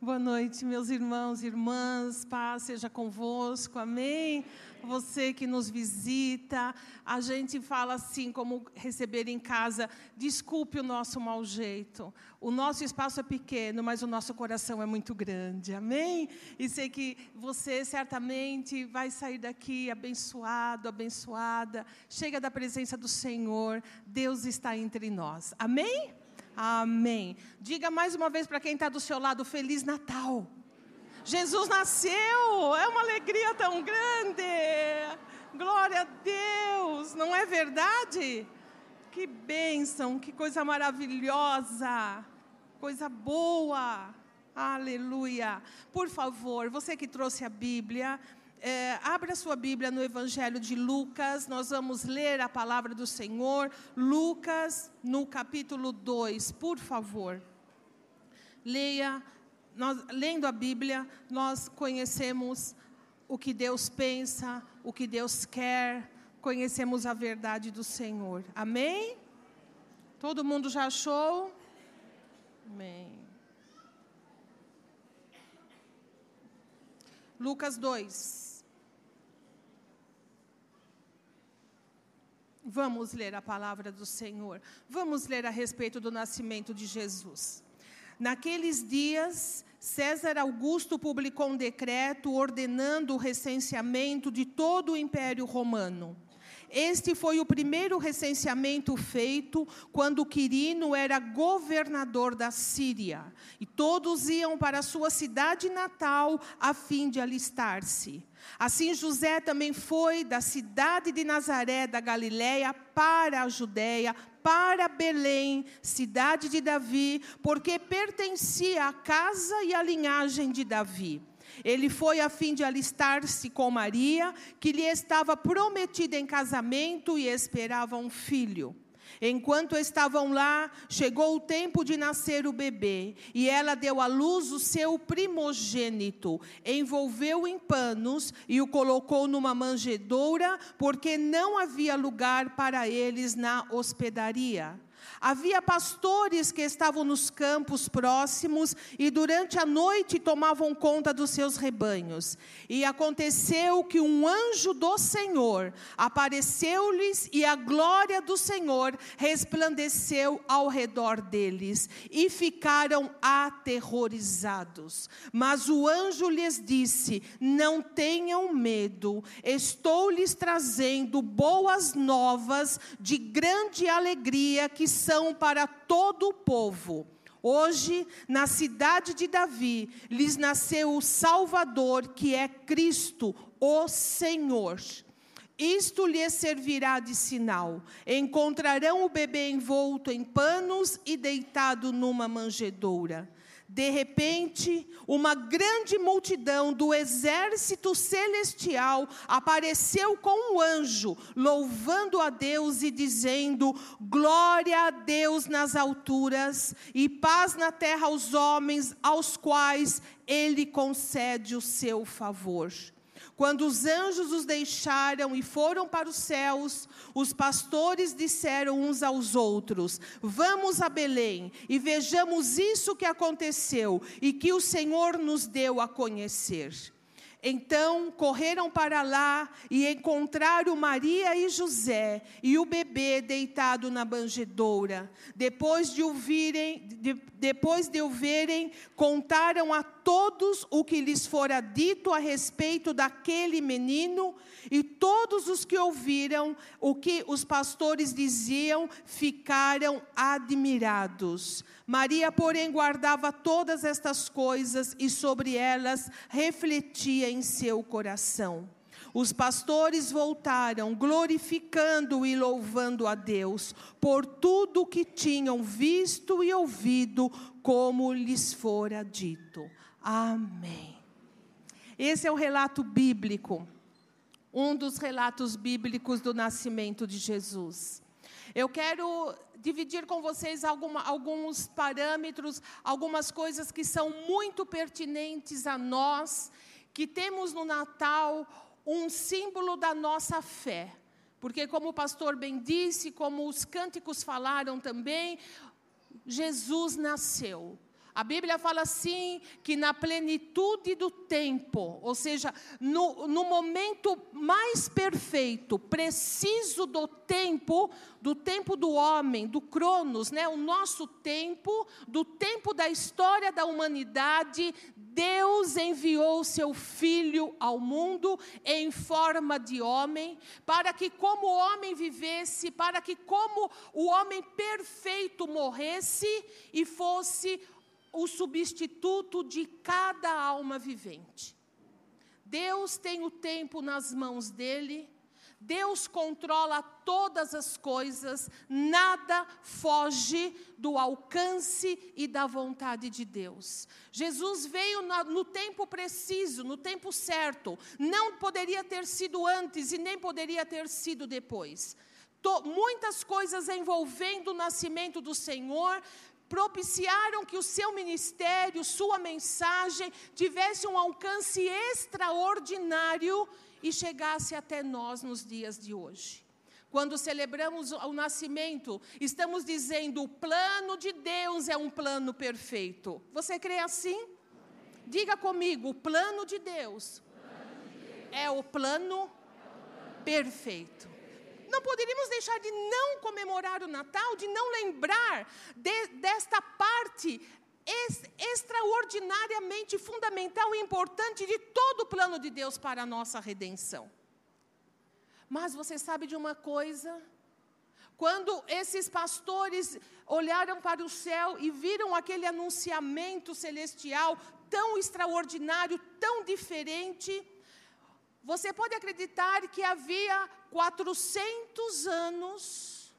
Boa noite, meus irmãos e irmãs. Paz seja convosco. Amém. Você que nos visita, a gente fala assim, como receber em casa, desculpe o nosso mau jeito. O nosso espaço é pequeno, mas o nosso coração é muito grande. Amém? E sei que você certamente vai sair daqui abençoado, abençoada. Chega da presença do Senhor. Deus está entre nós. Amém? Amém. Diga mais uma vez para quem está do seu lado: Feliz Natal. Jesus nasceu, é uma alegria tão grande. Glória a Deus, não é verdade? Que bênção, que coisa maravilhosa, coisa boa. Aleluia. Por favor, você que trouxe a Bíblia, é, abra sua Bíblia no Evangelho de Lucas, nós vamos ler a palavra do Senhor. Lucas, no capítulo 2, por favor. Leia, nós, lendo a Bíblia, nós conhecemos o que Deus pensa, o que Deus quer, conhecemos a verdade do Senhor. Amém? Todo mundo já achou? Amém. Lucas 2. Vamos ler a palavra do Senhor. Vamos ler a respeito do nascimento de Jesus. Naqueles dias, César Augusto publicou um decreto ordenando o recenseamento de todo o Império Romano. Este foi o primeiro recenseamento feito quando Quirino era governador da Síria. E todos iam para a sua cidade natal a fim de alistar-se. Assim, José também foi da cidade de Nazaré, da Galiléia, para a Judéia, para Belém, cidade de Davi, porque pertencia à casa e à linhagem de Davi. Ele foi a fim de alistar-se com Maria, que lhe estava prometida em casamento e esperava um filho. Enquanto estavam lá, chegou o tempo de nascer o bebê, e ela deu à luz o seu primogênito, envolveu em panos e o colocou numa manjedoura, porque não havia lugar para eles na hospedaria. Havia pastores que estavam nos campos próximos e durante a noite tomavam conta dos seus rebanhos. E aconteceu que um anjo do Senhor apareceu-lhes e a glória do Senhor resplandeceu ao redor deles e ficaram aterrorizados. Mas o anjo lhes disse: Não tenham medo, estou lhes trazendo boas novas de grande alegria que são para todo o povo. Hoje, na cidade de Davi, lhes nasceu o Salvador, que é Cristo, o Senhor. Isto lhes servirá de sinal. Encontrarão o bebê envolto em panos e deitado numa manjedoura. De repente, uma grande multidão do exército celestial apareceu com um anjo, louvando a Deus e dizendo: Glória a Deus nas alturas e paz na terra aos homens aos quais ele concede o seu favor. Quando os anjos os deixaram e foram para os céus, os pastores disseram uns aos outros: Vamos a Belém e vejamos isso que aconteceu e que o Senhor nos deu a conhecer. Então correram para lá e encontraram Maria e José e o bebê deitado na banjedoura. Depois de o virem, de, depois de o verem, contaram a todos o que lhes fora dito a respeito daquele menino, e todos os que ouviram o que os pastores diziam ficaram admirados. Maria, porém, guardava todas estas coisas e sobre elas refletia em seu coração. Os pastores voltaram, glorificando e louvando a Deus por tudo o que tinham visto e ouvido, como lhes fora dito. Amém. Esse é o relato bíblico, um dos relatos bíblicos do nascimento de Jesus. Eu quero dividir com vocês alguma, alguns parâmetros, algumas coisas que são muito pertinentes a nós, que temos no Natal um símbolo da nossa fé. Porque, como o pastor bem disse, como os cânticos falaram também, Jesus nasceu. A Bíblia fala assim que na plenitude do tempo, ou seja, no, no momento mais perfeito, preciso do tempo, do tempo do homem, do Cronos, né? o nosso tempo, do tempo da história da humanidade, Deus enviou seu Filho ao mundo em forma de homem, para que, como homem vivesse, para que, como o homem perfeito morresse e fosse o substituto de cada alma vivente. Deus tem o tempo nas mãos dele, Deus controla todas as coisas, nada foge do alcance e da vontade de Deus. Jesus veio no tempo preciso, no tempo certo, não poderia ter sido antes e nem poderia ter sido depois. muitas coisas envolvendo o nascimento do Senhor propiciaram que o seu ministério, sua mensagem, tivesse um alcance extraordinário e chegasse até nós nos dias de hoje. Quando celebramos o nascimento, estamos dizendo o plano de Deus é um plano perfeito. Você crê assim? Diga comigo, o plano de Deus, é o plano perfeito não poderíamos deixar de não comemorar o Natal, de não lembrar de, desta parte ex, extraordinariamente fundamental e importante de todo o plano de Deus para a nossa redenção. Mas você sabe de uma coisa? Quando esses pastores olharam para o céu e viram aquele anunciamento celestial tão extraordinário, tão diferente, você pode acreditar que havia 400 anos.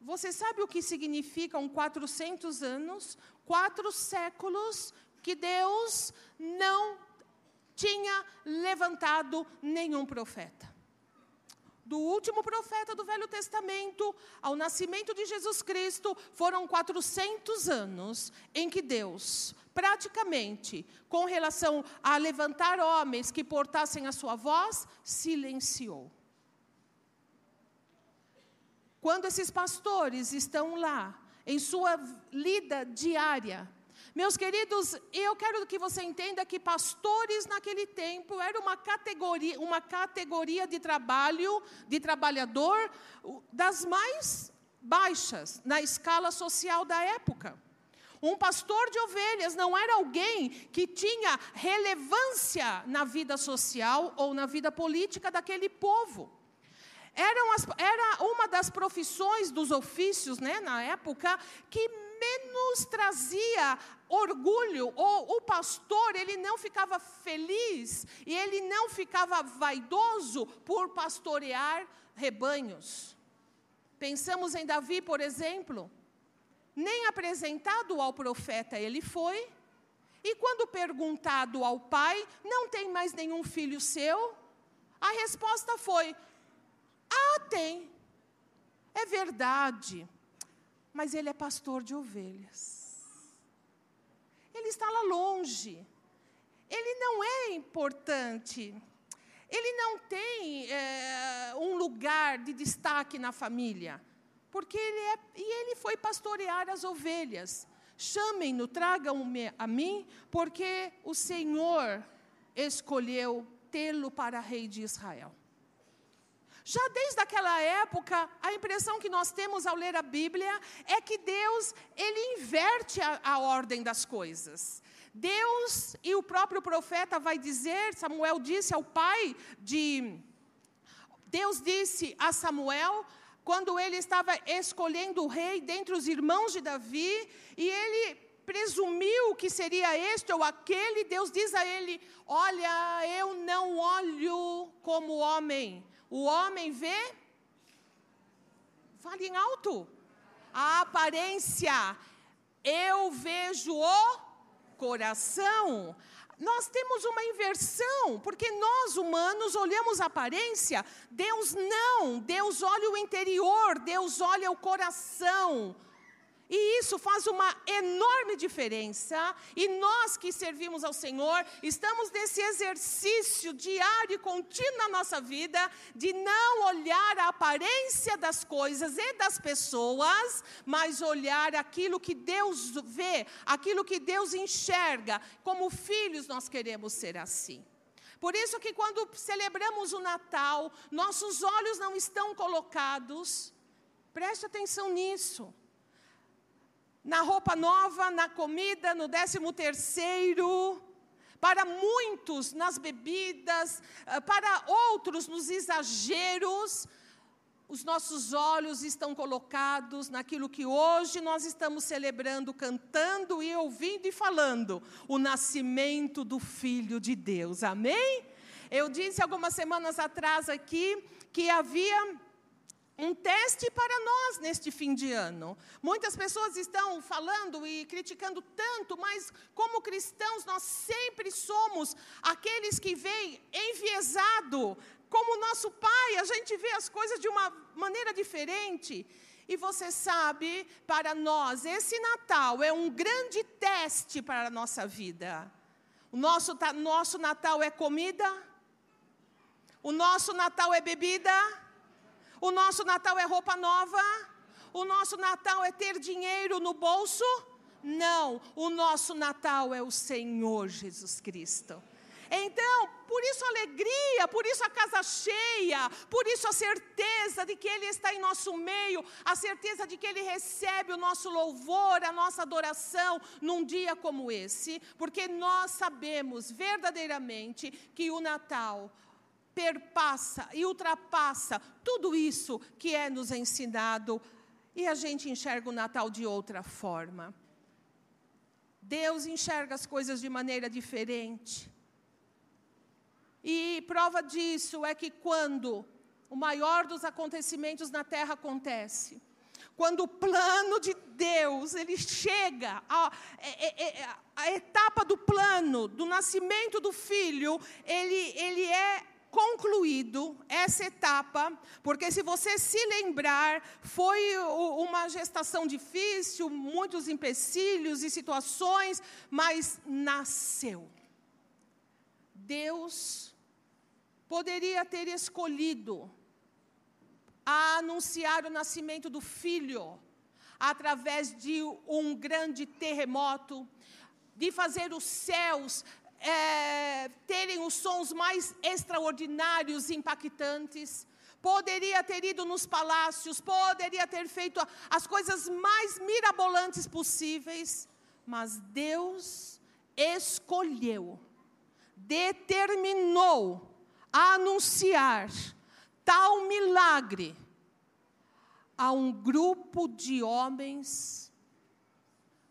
Você sabe o que significam 400 anos? Quatro séculos que Deus não tinha levantado nenhum profeta. Do último profeta do Velho Testamento ao nascimento de Jesus Cristo, foram 400 anos em que Deus praticamente, com relação a levantar homens que portassem a sua voz, silenciou. Quando esses pastores estão lá, em sua lida diária, meus queridos, eu quero que você entenda que pastores naquele tempo era uma categoria, uma categoria de trabalho, de trabalhador, das mais baixas na escala social da época. Um pastor de ovelhas não era alguém que tinha relevância na vida social ou na vida política daquele povo. As, era uma das profissões dos ofícios, né, na época, que menos trazia orgulho, ou o pastor, ele não ficava feliz e ele não ficava vaidoso por pastorear rebanhos. Pensamos em Davi, por exemplo, nem apresentado ao profeta ele foi. E quando perguntado ao pai, não tem mais nenhum filho seu? A resposta foi: Ah, tem. É verdade. Mas ele é pastor de ovelhas. Ele está lá longe. Ele não é importante. Ele não tem é, um lugar de destaque na família porque ele é, e ele foi pastorear as ovelhas. Chamem-no, tragam-me a mim, porque o Senhor escolheu tê-lo para rei de Israel. Já desde aquela época, a impressão que nós temos ao ler a Bíblia é que Deus, ele inverte a, a ordem das coisas. Deus e o próprio profeta vai dizer, Samuel disse ao pai de Deus disse a Samuel quando ele estava escolhendo o rei dentre os irmãos de Davi, e ele presumiu que seria este ou aquele, Deus diz a ele: Olha, eu não olho como homem, o homem vê, fale em alto, a aparência, eu vejo o coração. Nós temos uma inversão, porque nós humanos olhamos a aparência, Deus não, Deus olha o interior, Deus olha o coração. E isso faz uma enorme diferença. E nós que servimos ao Senhor, estamos nesse exercício diário e contínuo na nossa vida de não olhar a aparência das coisas e das pessoas, mas olhar aquilo que Deus vê, aquilo que Deus enxerga. Como filhos, nós queremos ser assim. Por isso que quando celebramos o Natal, nossos olhos não estão colocados. Preste atenção nisso na roupa nova, na comida, no décimo terceiro, para muitos nas bebidas, eh, para outros nos exageros, os nossos olhos estão colocados naquilo que hoje nós estamos celebrando, cantando e ouvindo e falando, o nascimento do Filho de Deus, amém? Eu disse algumas semanas atrás aqui que havia um teste para nós neste fim de ano. Muitas pessoas estão falando e criticando tanto, mas como cristãos nós sempre somos aqueles que veem enviesado, como nosso pai, a gente vê as coisas de uma maneira diferente. E você sabe, para nós, esse Natal é um grande teste para a nossa vida. O nosso, nosso Natal é comida? O nosso Natal é bebida? O nosso Natal é roupa nova? O nosso Natal é ter dinheiro no bolso? Não, o nosso Natal é o Senhor Jesus Cristo. Então, por isso a alegria, por isso a casa cheia, por isso a certeza de que Ele está em nosso meio, a certeza de que Ele recebe o nosso louvor, a nossa adoração num dia como esse, porque nós sabemos verdadeiramente que o Natal, perpassa e ultrapassa tudo isso que é nos ensinado e a gente enxerga o Natal de outra forma. Deus enxerga as coisas de maneira diferente. E prova disso é que quando o maior dos acontecimentos na terra acontece, quando o plano de Deus ele chega a, a, é, é, é, etapa do plano do nascimento do filho, ele, ele é concluído essa etapa, porque se você se lembrar, foi uma gestação difícil, muitos empecilhos e situações, mas nasceu. Deus poderia ter escolhido a anunciar o nascimento do filho através de um grande terremoto, de fazer os céus é, terem os sons mais extraordinários impactantes, poderia ter ido nos palácios, poderia ter feito as coisas mais mirabolantes possíveis, mas Deus escolheu, determinou anunciar tal milagre a um grupo de homens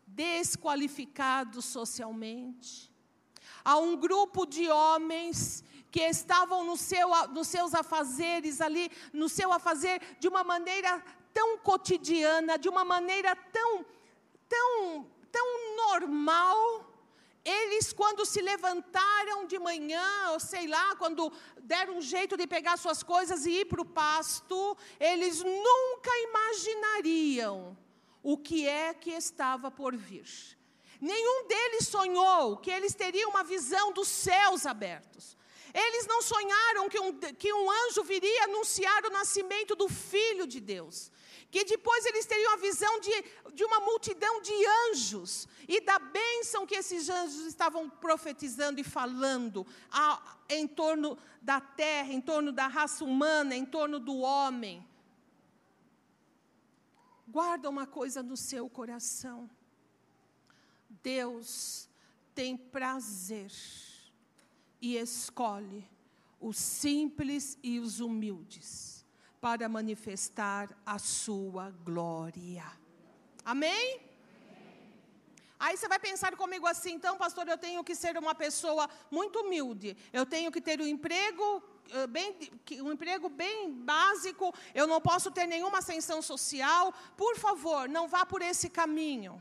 desqualificados socialmente, a um grupo de homens que estavam no seu, nos seus afazeres ali, no seu afazer de uma maneira tão cotidiana, de uma maneira tão, tão, tão normal. Eles, quando se levantaram de manhã, ou sei lá, quando deram um jeito de pegar suas coisas e ir para o pasto, eles nunca imaginariam o que é que estava por vir. Nenhum deles sonhou que eles teriam uma visão dos céus abertos. Eles não sonharam que um, que um anjo viria anunciar o nascimento do Filho de Deus. Que depois eles teriam a visão de, de uma multidão de anjos e da bênção que esses anjos estavam profetizando e falando a, em torno da terra, em torno da raça humana, em torno do homem. Guarda uma coisa no seu coração. Deus tem prazer e escolhe os simples e os humildes para manifestar a sua glória. Amém? Aí você vai pensar comigo assim, então, pastor, eu tenho que ser uma pessoa muito humilde. Eu tenho que ter um emprego eh, bem, um emprego bem básico. Eu não posso ter nenhuma ascensão social. Por favor, não vá por esse caminho.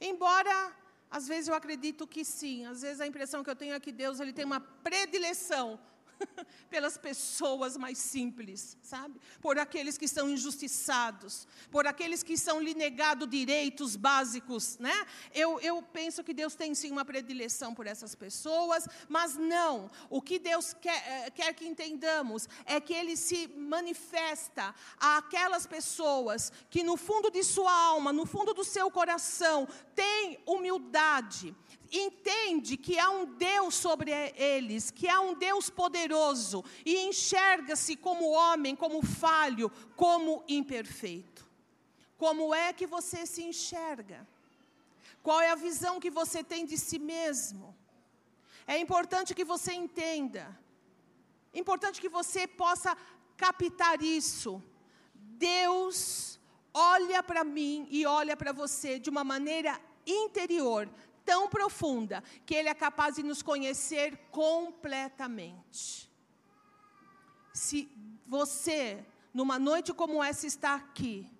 Embora às vezes eu acredito que sim. Às vezes a impressão que eu tenho é que Deus ele tem uma predileção pelas pessoas mais simples, sabe? Por aqueles que são injustiçados, por aqueles que são lhe negados direitos básicos, né? Eu, eu penso que Deus tem sim uma predileção por essas pessoas, mas não. O que Deus quer, eh, quer que entendamos é que Ele se manifesta àquelas pessoas que no fundo de sua alma, no fundo do seu coração, têm humildade, entende que há um Deus sobre eles, que há um Deus poderoso, e enxerga-se como homem, como falho, como imperfeito. Como é que você se enxerga? Qual é a visão que você tem de si mesmo? É importante que você entenda, importante que você possa captar isso. Deus olha para mim e olha para você de uma maneira interior, tão profunda que Ele é capaz de nos conhecer completamente. Se você, numa noite como essa, está aqui,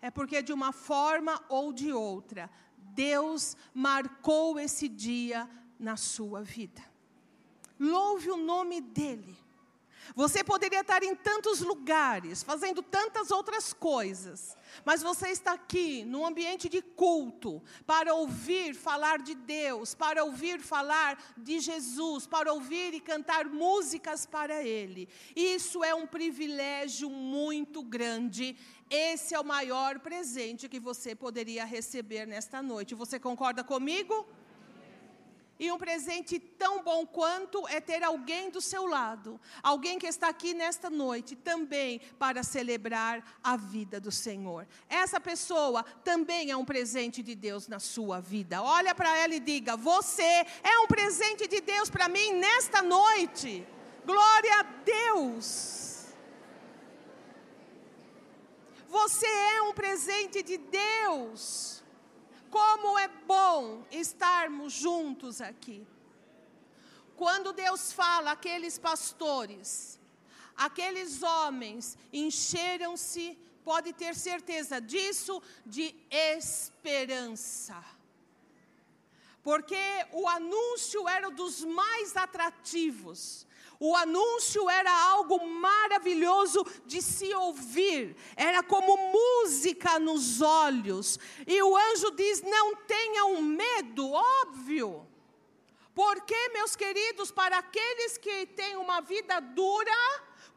é porque de uma forma ou de outra, Deus marcou esse dia na sua vida. Louve o nome dEle. Você poderia estar em tantos lugares, fazendo tantas outras coisas, mas você está aqui, num ambiente de culto, para ouvir falar de Deus, para ouvir falar de Jesus, para ouvir e cantar músicas para Ele. Isso é um privilégio muito grande. Esse é o maior presente que você poderia receber nesta noite. Você concorda comigo? E um presente tão bom quanto é ter alguém do seu lado, alguém que está aqui nesta noite também para celebrar a vida do Senhor. Essa pessoa também é um presente de Deus na sua vida. Olha para ela e diga: Você é um presente de Deus para mim nesta noite. Glória a Deus. Você é um presente de Deus. Como é bom estarmos juntos aqui. Quando Deus fala, aqueles pastores, aqueles homens encheram-se, pode ter certeza disso, de esperança. Porque o anúncio era dos mais atrativos. O anúncio era algo maravilhoso de se ouvir, era como música nos olhos. E o anjo diz: Não tenham medo, óbvio. Porque, meus queridos, para aqueles que têm uma vida dura,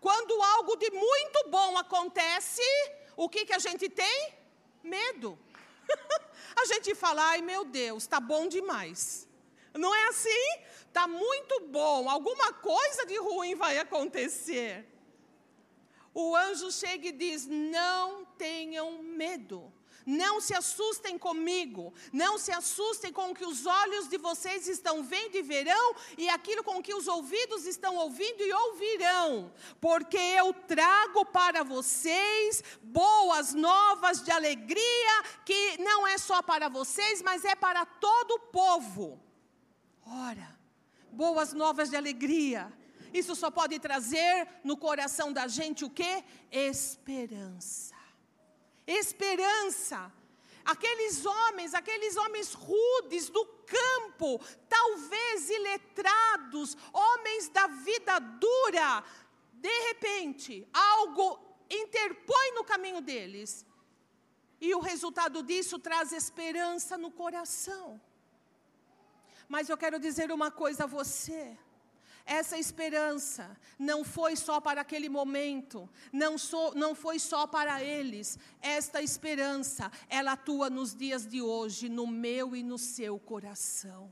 quando algo de muito bom acontece, o que, que a gente tem? Medo. a gente fala, ai meu Deus, está bom demais. Não é assim? Está muito bom, alguma coisa de ruim vai acontecer. O anjo chega e diz: Não tenham medo. Não se assustem comigo, não se assustem com o que os olhos de vocês estão vendo e verão, e aquilo com que os ouvidos estão ouvindo e ouvirão, porque eu trago para vocês boas novas de alegria, que não é só para vocês, mas é para todo o povo. Ora, boas novas de alegria. Isso só pode trazer no coração da gente o que? Esperança. Esperança. Aqueles homens, aqueles homens rudes do campo, talvez iletrados, homens da vida dura, de repente, algo interpõe no caminho deles. E o resultado disso traz esperança no coração. Mas eu quero dizer uma coisa a você. Essa esperança não foi só para aquele momento, não, so, não foi só para eles. Esta esperança, ela atua nos dias de hoje, no meu e no seu coração.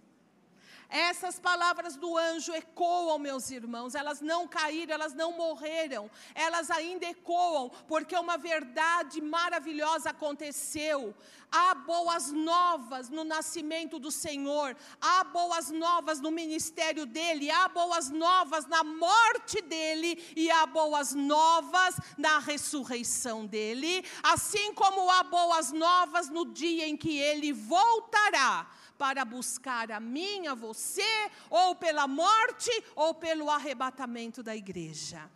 Essas palavras do anjo ecoam, meus irmãos, elas não caíram, elas não morreram, elas ainda ecoam, porque uma verdade maravilhosa aconteceu. Há boas novas no nascimento do Senhor, há boas novas no ministério dele, há boas novas na morte dele. E há boas novas na ressurreição dele, assim como há boas novas no dia em que ele voltará para buscar a mim, a você, ou pela morte, ou pelo arrebatamento da igreja.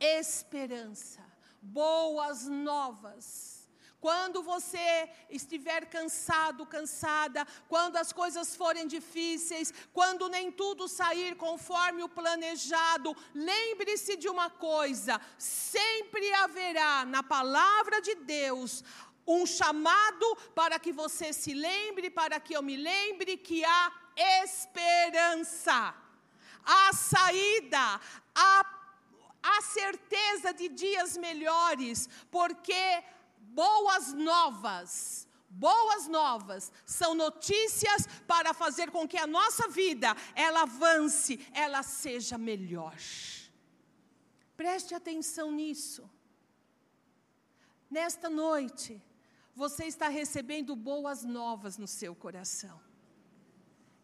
Esperança, boas novas. quando você estiver cansado, cansada, quando as coisas forem difíceis, quando nem tudo sair conforme o planejado, lembre-se de uma coisa: sempre haverá na palavra de Deus um chamado para que você se lembre, para que eu me lembre que há esperança, há saída, há a certeza de dias melhores, porque boas novas, boas novas são notícias para fazer com que a nossa vida ela avance, ela seja melhor. Preste atenção nisso. Nesta noite, você está recebendo boas novas no seu coração.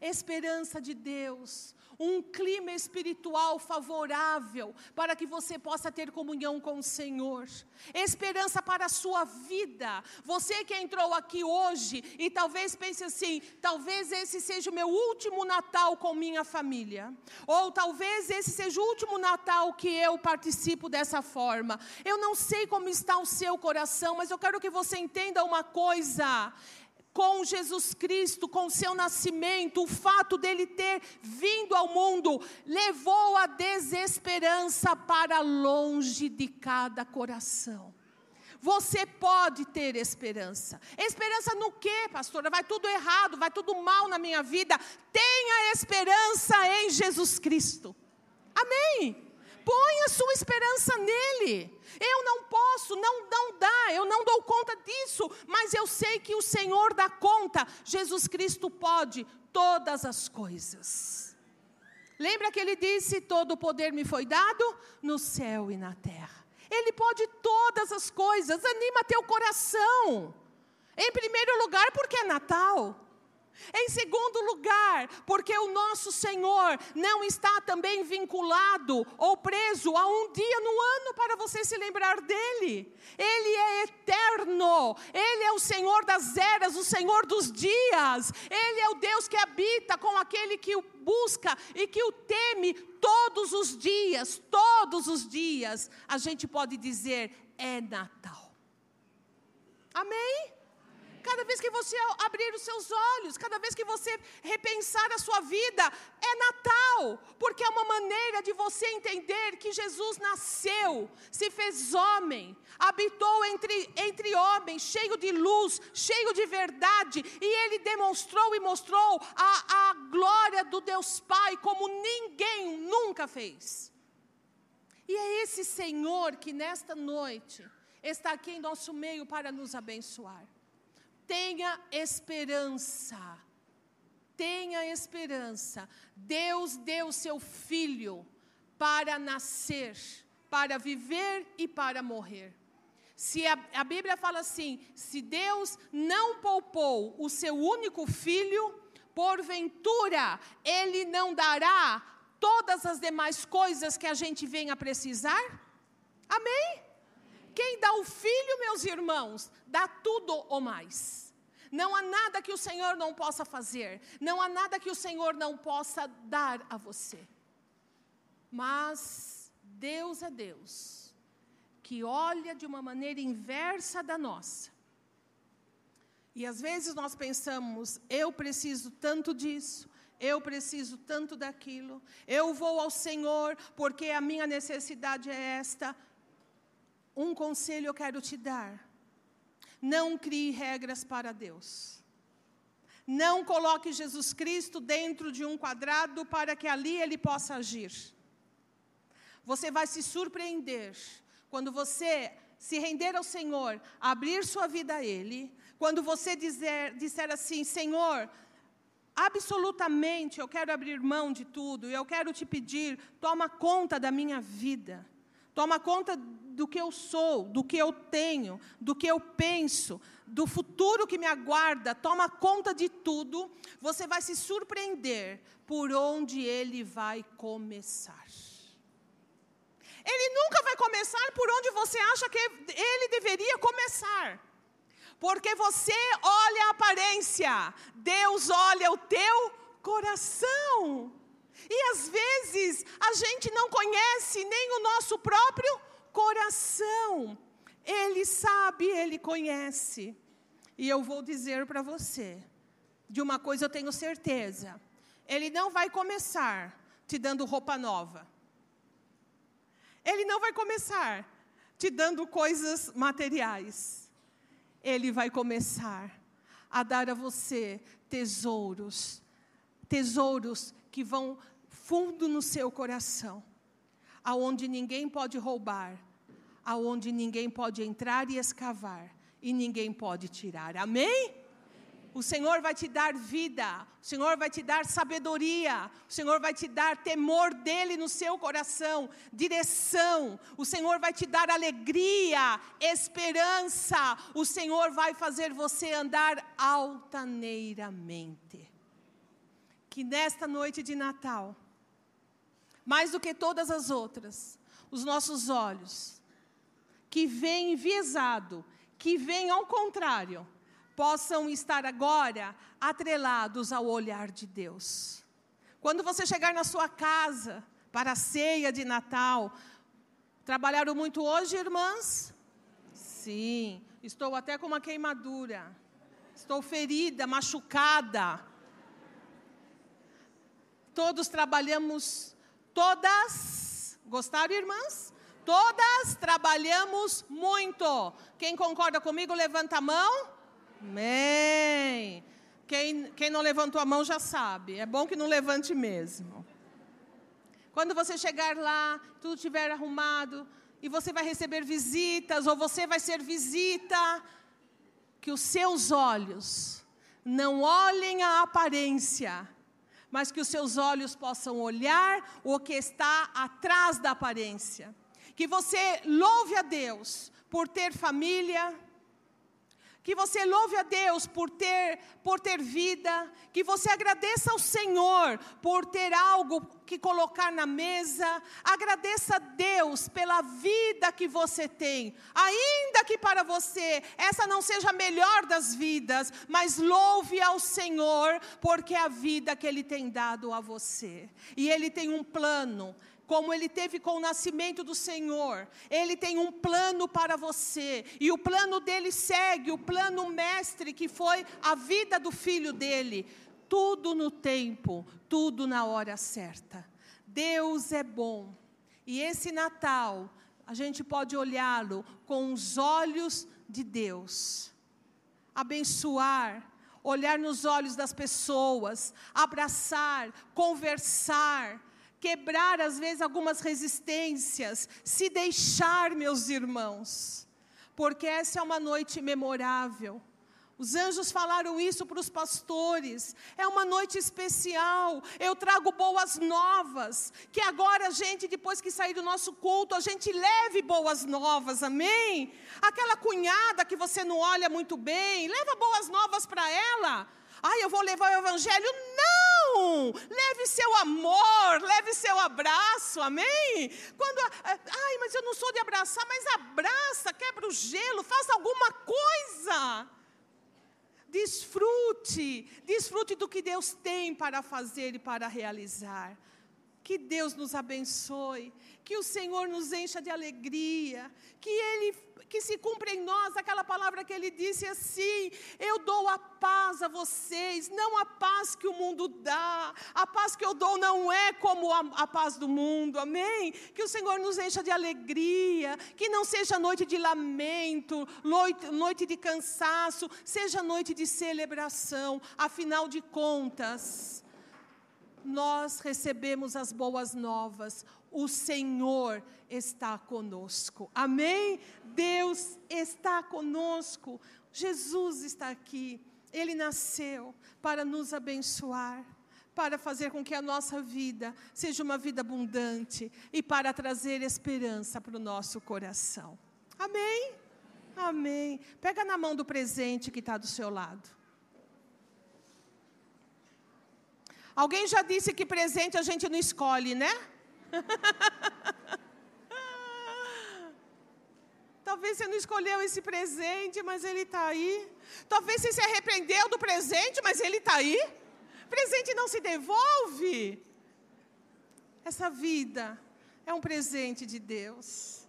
Esperança de Deus, um clima espiritual favorável para que você possa ter comunhão com o Senhor, esperança para a sua vida. Você que entrou aqui hoje e talvez pense assim: talvez esse seja o meu último Natal com minha família, ou talvez esse seja o último Natal que eu participo dessa forma. Eu não sei como está o seu coração, mas eu quero que você entenda uma coisa com Jesus Cristo, com seu nascimento, o fato dele ter vindo ao mundo, levou a desesperança para longe de cada coração. Você pode ter esperança. Esperança no quê, pastora? Vai tudo errado, vai tudo mal na minha vida. Tenha esperança em Jesus Cristo. Amém. A sua esperança nele. Eu não posso, não, não dá, eu não dou conta disso, mas eu sei que o Senhor dá conta. Jesus Cristo pode todas as coisas. Lembra que ele disse: Todo o poder me foi dado no céu e na terra. Ele pode todas as coisas, anima teu coração. Em primeiro lugar, porque é Natal. Em segundo lugar, porque o nosso Senhor não está também vinculado ou preso a um dia no ano para você se lembrar dele. Ele é eterno, ele é o Senhor das eras, o Senhor dos dias. Ele é o Deus que habita com aquele que o busca e que o teme todos os dias, todos os dias. A gente pode dizer é Natal. Amém? Cada vez que você abrir os seus olhos, cada vez que você repensar a sua vida, é Natal, porque é uma maneira de você entender que Jesus nasceu, se fez homem, habitou entre, entre homens, cheio de luz, cheio de verdade, e ele demonstrou e mostrou a, a glória do Deus Pai como ninguém nunca fez. E é esse Senhor que nesta noite está aqui em nosso meio para nos abençoar. Tenha esperança. Tenha esperança. Deus deu seu filho para nascer, para viver e para morrer. Se a, a, Bíblia fala assim: se Deus não poupou o seu único filho, porventura Ele não dará todas as demais coisas que a gente venha precisar? Amém? Quem dá o filho, meus irmãos, dá tudo ou mais. Não há nada que o Senhor não possa fazer, não há nada que o Senhor não possa dar a você. Mas Deus é Deus, que olha de uma maneira inversa da nossa. E às vezes nós pensamos, eu preciso tanto disso, eu preciso tanto daquilo, eu vou ao Senhor porque a minha necessidade é esta. Um conselho eu quero te dar. Não crie regras para Deus. Não coloque Jesus Cristo dentro de um quadrado para que ali ele possa agir. Você vai se surpreender quando você se render ao Senhor, abrir sua vida a Ele, quando você dizer, disser assim: Senhor, absolutamente eu quero abrir mão de tudo, eu quero te pedir, toma conta da minha vida, toma conta do que eu sou, do que eu tenho, do que eu penso, do futuro que me aguarda, toma conta de tudo, você vai se surpreender por onde ele vai começar. Ele nunca vai começar por onde você acha que ele deveria começar. Porque você olha a aparência, Deus olha o teu coração. E às vezes a gente não conhece nem o nosso próprio coração. Ele sabe, ele conhece. E eu vou dizer para você, de uma coisa eu tenho certeza: Ele não vai começar te dando roupa nova. Ele não vai começar te dando coisas materiais. Ele vai começar a dar a você tesouros, tesouros que vão fundo no seu coração, aonde ninguém pode roubar, aonde ninguém pode entrar e escavar e ninguém pode tirar. Amém? O Senhor vai te dar vida, o Senhor vai te dar sabedoria, o Senhor vai te dar temor dele no seu coração, direção, o Senhor vai te dar alegria, esperança, o Senhor vai fazer você andar altaneiramente. Que nesta noite de Natal, mais do que todas as outras, os nossos olhos, que vêm enviesado, que vêm ao contrário, possam estar agora atrelados ao olhar de Deus. Quando você chegar na sua casa para a ceia de Natal, trabalharam muito hoje, irmãs? Sim, estou até com uma queimadura. Estou ferida, machucada. Todos trabalhamos, todas. Gostaram, irmãs? Todas trabalhamos muito. Quem concorda comigo, levanta a mão. Amém. Quem, quem não levantou a mão já sabe. É bom que não levante mesmo. Quando você chegar lá, tudo estiver arrumado, e você vai receber visitas, ou você vai ser visita, que os seus olhos não olhem a aparência, mas que os seus olhos possam olhar o que está atrás da aparência. Que você louve a Deus por ter família, que você louve a Deus por ter, por ter vida, que você agradeça ao Senhor por ter algo que colocar na mesa, agradeça a Deus pela vida que você tem, ainda que para você essa não seja a melhor das vidas, mas louve ao Senhor porque é a vida que Ele tem dado a você, e Ele tem um plano, como ele teve com o nascimento do Senhor. Ele tem um plano para você, e o plano dele segue o plano mestre que foi a vida do filho dele. Tudo no tempo, tudo na hora certa. Deus é bom. E esse Natal, a gente pode olhá-lo com os olhos de Deus. Abençoar, olhar nos olhos das pessoas, abraçar, conversar, quebrar às vezes algumas resistências, se deixar, meus irmãos, porque essa é uma noite memorável. Os anjos falaram isso para os pastores. É uma noite especial. Eu trago boas novas. Que agora, gente, depois que sair do nosso culto, a gente leve boas novas, amém? Aquela cunhada que você não olha muito bem, leva boas novas para ela. Ai, eu vou levar o evangelho? Não! Leve seu amor, leve seu abraço, amém? Quando, ai, mas eu não sou de abraçar, mas abraça, quebra o gelo, faça alguma coisa. Desfrute, desfrute do que Deus tem para fazer e para realizar. Que Deus nos abençoe, que o Senhor nos encha de alegria, que Ele que se cumpra em nós aquela palavra que ele disse assim: Eu dou a paz a vocês, não a paz que o mundo dá, a paz que eu dou não é como a, a paz do mundo, amém? Que o Senhor nos encha de alegria, que não seja noite de lamento, noite, noite de cansaço, seja noite de celebração, afinal de contas nós recebemos as boas novas. O Senhor está conosco. Amém? Deus está conosco. Jesus está aqui. Ele nasceu para nos abençoar, para fazer com que a nossa vida seja uma vida abundante e para trazer esperança para o nosso coração. Amém? Amém. Pega na mão do presente que está do seu lado. Alguém já disse que presente a gente não escolhe, né? Talvez você não escolheu esse presente, mas ele está aí. Talvez você se arrependeu do presente, mas ele está aí. Presente não se devolve. Essa vida é um presente de Deus.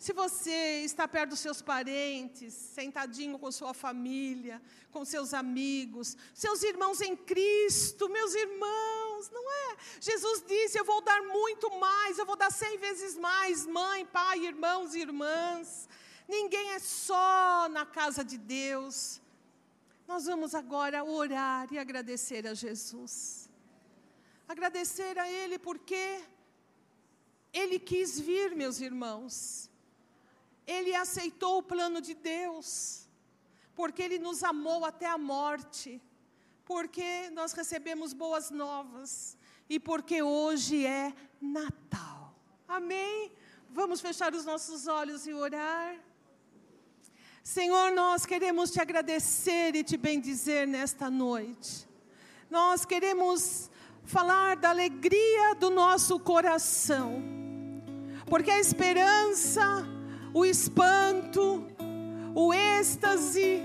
Se você está perto dos seus parentes, sentadinho com sua família, com seus amigos, seus irmãos em Cristo, meus irmãos, não é? Jesus disse: Eu vou dar muito mais, eu vou dar cem vezes mais, mãe, pai, irmãos e irmãs. Ninguém é só na casa de Deus. Nós vamos agora orar e agradecer a Jesus. Agradecer a Ele porque Ele quis vir, meus irmãos. Ele aceitou o plano de Deus, porque Ele nos amou até a morte, porque nós recebemos boas novas e porque hoje é Natal. Amém? Vamos fechar os nossos olhos e orar. Senhor, nós queremos te agradecer e te bendizer nesta noite. Nós queremos falar da alegria do nosso coração, porque a esperança o espanto, o êxtase,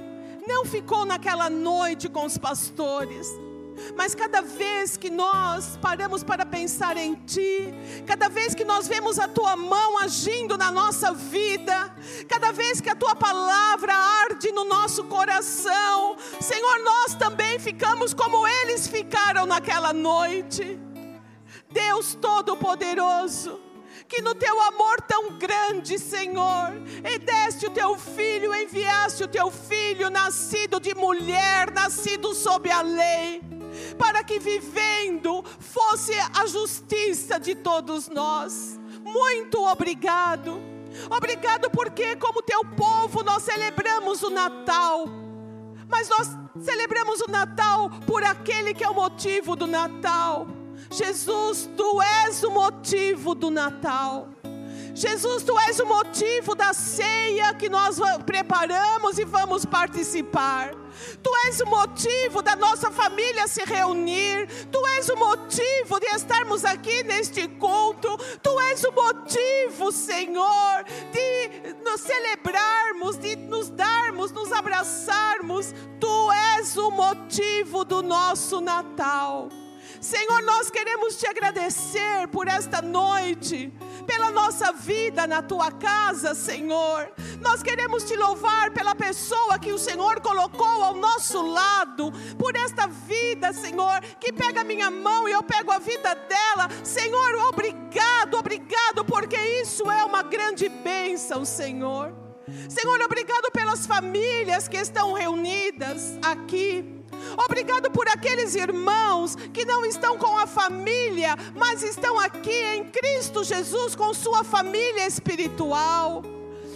não ficou naquela noite com os pastores. Mas cada vez que nós paramos para pensar em Ti, cada vez que nós vemos a Tua mão agindo na nossa vida, cada vez que a Tua palavra arde no nosso coração, Senhor, nós também ficamos como eles ficaram naquela noite. Deus Todo-Poderoso, que no teu amor tão grande, Senhor, e deste o teu filho, enviaste o teu filho, nascido de mulher, nascido sob a lei, para que vivendo fosse a justiça de todos nós. Muito obrigado. Obrigado porque, como teu povo, nós celebramos o Natal. Mas nós celebramos o Natal por aquele que é o motivo do Natal Jesus, tu és o motivo do Natal. Jesus, tu és o motivo da ceia que nós preparamos e vamos participar. Tu és o motivo da nossa família se reunir. Tu és o motivo de estarmos aqui neste culto. Tu és o motivo, Senhor, de nos celebrarmos, de nos darmos, nos abraçarmos. Tu és o motivo do nosso Natal. Senhor, nós queremos te agradecer por esta noite, pela nossa vida na tua casa, Senhor. Nós queremos te louvar pela pessoa que o Senhor colocou ao nosso lado, por esta vida, Senhor, que pega minha mão e eu pego a vida dela. Senhor, obrigado, obrigado, porque isso é uma grande bênção, Senhor. Senhor, obrigado pelas famílias que estão reunidas aqui. Obrigado por aqueles irmãos que não estão com a família, mas estão aqui em Cristo Jesus com sua família espiritual.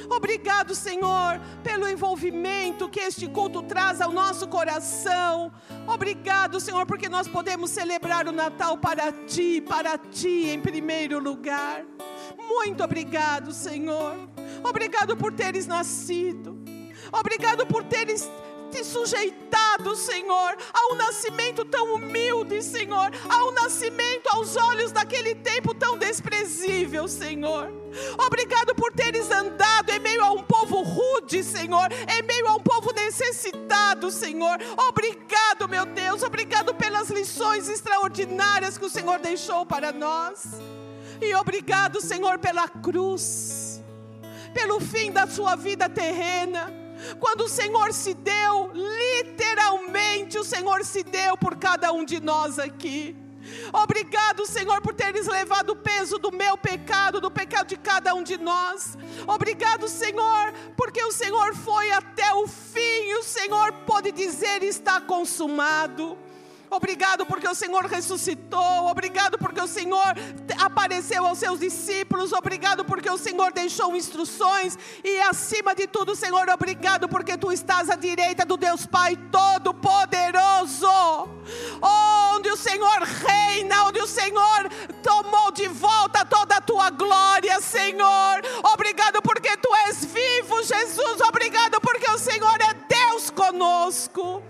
Obrigado, Senhor, pelo envolvimento que este culto traz ao nosso coração. Obrigado, Senhor, porque nós podemos celebrar o Natal para ti, para ti em primeiro lugar. Muito obrigado, Senhor. Obrigado por teres nascido. Obrigado por teres te sujeitado, Senhor, a um nascimento tão humilde, Senhor, a um nascimento aos olhos daquele tempo tão desprezível, Senhor. Obrigado por teres andado em meio a um povo rude, Senhor, em meio a um povo necessitado, Senhor. Obrigado, meu Deus, obrigado pelas lições extraordinárias que o Senhor deixou para nós. E obrigado, Senhor, pela cruz, pelo fim da sua vida terrena quando o Senhor se deu, literalmente o Senhor se deu por cada um de nós aqui. Obrigado, Senhor, por teres levado o peso do meu pecado, do pecado de cada um de nós. Obrigado, Senhor, porque o Senhor foi até o fim e o Senhor pode dizer: está consumado. Obrigado porque o Senhor ressuscitou. Obrigado porque o Senhor apareceu aos seus discípulos. Obrigado porque o Senhor deixou instruções. E acima de tudo, Senhor, obrigado porque tu estás à direita do Deus Pai Todo-Poderoso. Onde o Senhor reina, onde o Senhor tomou de volta toda a tua glória, Senhor. Obrigado porque tu és vivo, Jesus. Obrigado porque o Senhor é Deus conosco.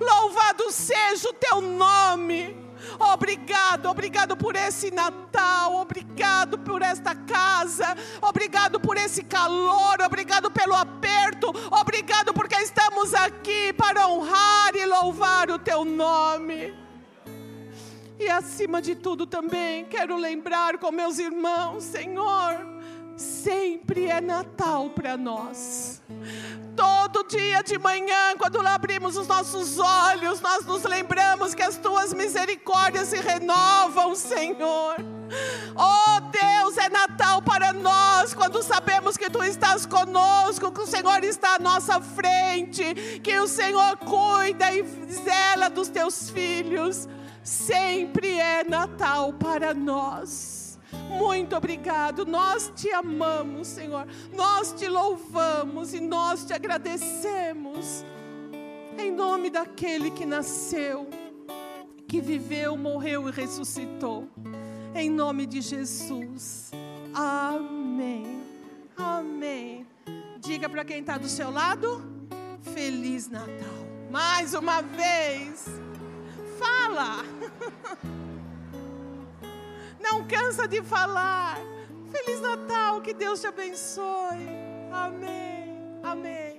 Louvado seja o teu nome. Obrigado, obrigado por esse Natal, obrigado por esta casa, obrigado por esse calor, obrigado pelo aperto, obrigado porque estamos aqui para honrar e louvar o teu nome. E acima de tudo também quero lembrar com meus irmãos, Senhor, sempre é Natal para nós. Todo dia de manhã, quando abrimos os nossos olhos, nós nos lembramos que as tuas misericórdias se renovam, Senhor. Oh Deus, é Natal para nós quando sabemos que tu estás conosco, que o Senhor está à nossa frente, que o Senhor cuida e zela dos teus filhos. Sempre é Natal para nós. Muito obrigado. Nós te amamos, Senhor. Nós te louvamos e nós te agradecemos. Em nome daquele que nasceu, que viveu, morreu e ressuscitou. Em nome de Jesus. Amém. Amém. Diga para quem está do seu lado: Feliz Natal. Mais uma vez. Fala. Não cansa de falar. Feliz Natal, que Deus te abençoe. Amém. Amém.